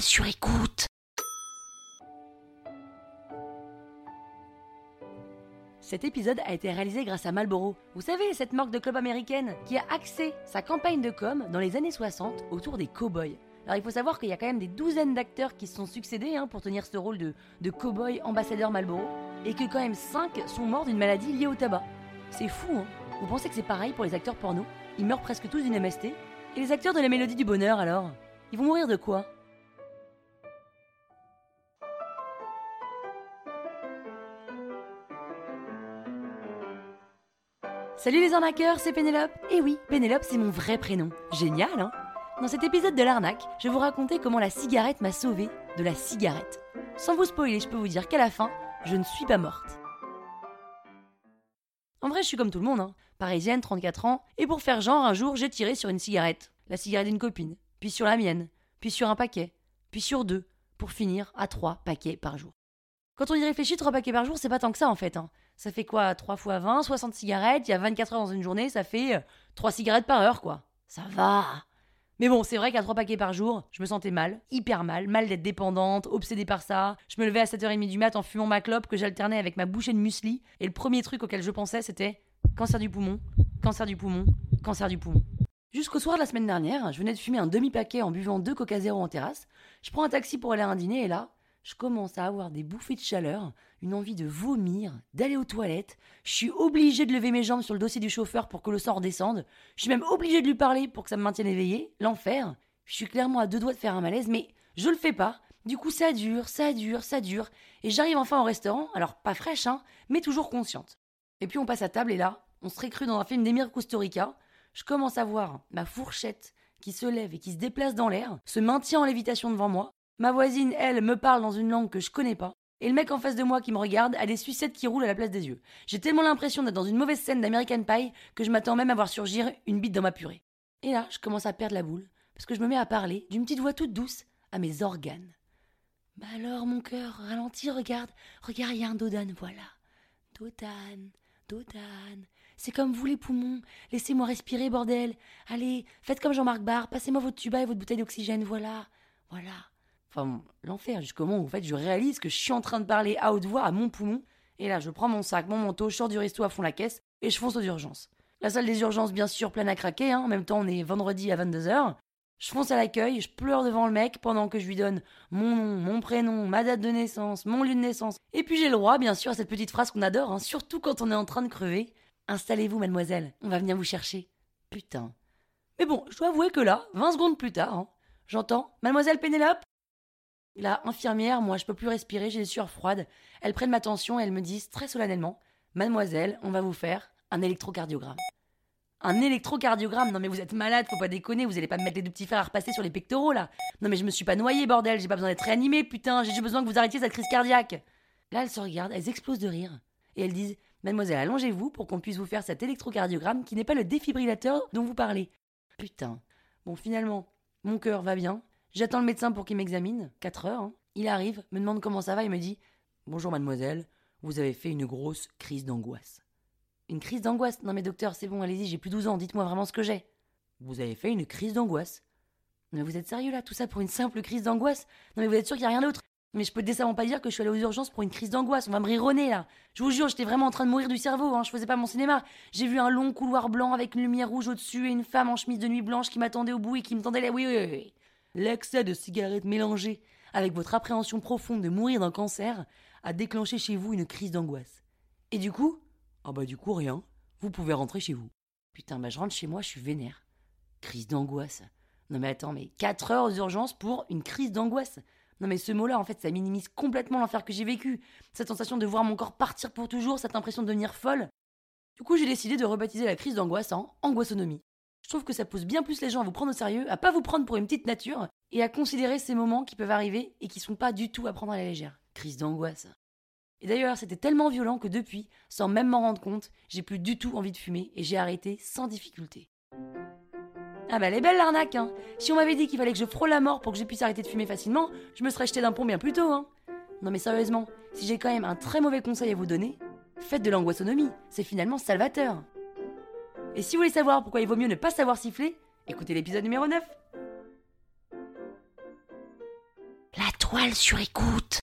sur écoute. Cet épisode a été réalisé grâce à Marlboro. Vous savez, cette marque de club américaine qui a axé sa campagne de com dans les années 60 autour des cow-boys. Alors il faut savoir qu'il y a quand même des douzaines d'acteurs qui se sont succédés hein, pour tenir ce rôle de, de cow-boy ambassadeur Marlboro, et que quand même 5 sont morts d'une maladie liée au tabac. C'est fou, hein Vous pensez que c'est pareil pour les acteurs porno? Ils meurent presque tous d'une MST Et les acteurs de la mélodie du bonheur alors? Ils vont mourir de quoi? Salut les arnaqueurs, c'est Pénélope. Et oui, Pénélope, c'est mon vrai prénom. Génial, hein? Dans cet épisode de l'arnaque, je vais vous raconter comment la cigarette m'a sauvée de la cigarette. Sans vous spoiler, je peux vous dire qu'à la fin, je ne suis pas morte. En vrai, je suis comme tout le monde, hein. Parisienne, 34 ans, et pour faire genre, un jour, j'ai tiré sur une cigarette. La cigarette d'une copine, puis sur la mienne, puis sur un paquet, puis sur deux, pour finir à trois paquets par jour. Quand on y réfléchit, trois paquets par jour, c'est pas tant que ça en fait. Hein. Ça fait quoi 3 fois 20, 60 cigarettes, il y a 24 heures dans une journée, ça fait 3 cigarettes par heure quoi. Ça va mais bon, c'est vrai qu'à 3 paquets par jour, je me sentais mal, hyper mal, mal d'être dépendante, obsédée par ça. Je me levais à 7h30 du mat en fumant ma clope que j'alternais avec ma bouchée de muesli. Et le premier truc auquel je pensais, c'était cancer du poumon, cancer du poumon, cancer du poumon. Jusqu'au soir de la semaine dernière, je venais de fumer un demi-paquet en buvant deux Coca Zéro en terrasse. Je prends un taxi pour aller à un dîner et là, je commence à avoir des bouffées de chaleur, une envie de vomir, d'aller aux toilettes. Je suis obligée de lever mes jambes sur le dossier du chauffeur pour que le sang redescende. Je suis même obligée de lui parler pour que ça me maintienne éveillée. L'enfer. Je suis clairement à deux doigts de faire un malaise, mais je le fais pas. Du coup, ça dure, ça dure, ça dure. Et j'arrive enfin au restaurant, alors pas fraîche, hein, mais toujours consciente. Et puis on passe à table et là, on serait cru dans un film d'Emir Kusturica. Je commence à voir ma fourchette qui se lève et qui se déplace dans l'air, se maintient en lévitation devant moi, Ma voisine, elle, me parle dans une langue que je connais pas. Et le mec en face de moi qui me regarde a des sucettes qui roulent à la place des yeux. J'ai tellement l'impression d'être dans une mauvaise scène d'American Pie que je m'attends même à voir surgir une bite dans ma purée. Et là, je commence à perdre la boule, parce que je me mets à parler, d'une petite voix toute douce, à mes organes. Bah alors, mon cœur, ralentis, regarde, regarde, il y a un dodane, voilà. Dodane, dodane. C'est comme vous les poumons, laissez-moi respirer, bordel. Allez, faites comme Jean-Marc Barr, passez-moi votre tuba et votre bouteille d'oxygène, voilà. Voilà. L'enfer, jusqu'au moment où fait, je réalise que je suis en train de parler à haute voix à mon poumon. Et là, je prends mon sac, mon manteau, je sors du resto à fond la caisse et je fonce aux urgences. La salle des urgences, bien sûr, pleine à craquer. Hein. En même temps, on est vendredi à 22h. Je fonce à l'accueil, je pleure devant le mec pendant que je lui donne mon nom, mon prénom, ma date de naissance, mon lieu de naissance. Et puis j'ai le droit, bien sûr, à cette petite phrase qu'on adore, hein, surtout quand on est en train de crever. Installez-vous, mademoiselle, on va venir vous chercher. Putain. Mais bon, je dois avouer que là, 20 secondes plus tard, hein, j'entends Mademoiselle Pénélope la infirmière, moi, je peux plus respirer, j'ai des sueurs froides. Elles prennent ma tension et elles me disent très solennellement Mademoiselle, on va vous faire un électrocardiogramme. Un électrocardiogramme Non mais vous êtes malade, faut pas déconner, vous allez pas me mettre les deux petits à repasser sur les pectoraux là. Non mais je me suis pas noyée, bordel, j'ai pas besoin d'être réanimée, putain, j'ai juste besoin que vous arrêtiez cette crise cardiaque. Là, elles se regardent, elles explosent de rire. Et elles disent Mademoiselle, allongez-vous pour qu'on puisse vous faire cet électrocardiogramme qui n'est pas le défibrillateur dont vous parlez. Putain. Bon, finalement, mon cœur va bien, J'attends le médecin pour qu'il m'examine, 4 heures. Hein. Il arrive, me demande comment ça va et me dit Bonjour mademoiselle, vous avez fait une grosse crise d'angoisse. Une crise d'angoisse? Non mais docteur, c'est bon, allez-y, j'ai plus 12 ans, dites-moi vraiment ce que j'ai. Vous avez fait une crise d'angoisse? Mais vous êtes sérieux là, tout ça pour une simple crise d'angoisse? Non mais vous êtes sûr qu'il n'y a rien d'autre? Mais je peux décemment pas dire que je suis allée aux urgences pour une crise d'angoisse. On va me rironner là. Je vous jure, j'étais vraiment en train de mourir du cerveau. Hein. Je faisais pas mon cinéma. J'ai vu un long couloir blanc avec une lumière rouge au-dessus et une femme en chemise de nuit blanche qui m'attendait au bout et qui me tendait les. Oui, oui, oui. L'excès de cigarettes mélangé avec votre appréhension profonde de mourir d'un cancer a déclenché chez vous une crise d'angoisse. Et du coup? Ah bah du coup rien, vous pouvez rentrer chez vous. Putain, bah je rentre chez moi, je suis vénère. Crise d'angoisse. Non mais attends, mais 4 heures d'urgence pour une crise d'angoisse. Non mais ce mot-là, en fait, ça minimise complètement l'enfer que j'ai vécu. Cette sensation de voir mon corps partir pour toujours, cette impression de devenir folle. Du coup, j'ai décidé de rebaptiser la crise d'angoisse en angoissonomie. Je trouve que ça pousse bien plus les gens à vous prendre au sérieux, à pas vous prendre pour une petite nature, et à considérer ces moments qui peuvent arriver et qui sont pas du tout à prendre à la légère. Crise d'angoisse. Et d'ailleurs, c'était tellement violent que depuis, sans même m'en rendre compte, j'ai plus du tout envie de fumer et j'ai arrêté sans difficulté. Ah bah elle est belle l'arnaque, hein Si on m'avait dit qu'il fallait que je frôle la mort pour que je puisse arrêter de fumer facilement, je me serais jeté d'un pont bien plus tôt, hein Non mais sérieusement, si j'ai quand même un très mauvais conseil à vous donner, faites de l'angoissonomie, c'est finalement salvateur. Et si vous voulez savoir pourquoi il vaut mieux ne pas savoir siffler, écoutez l'épisode numéro 9. étoiles sur écoute.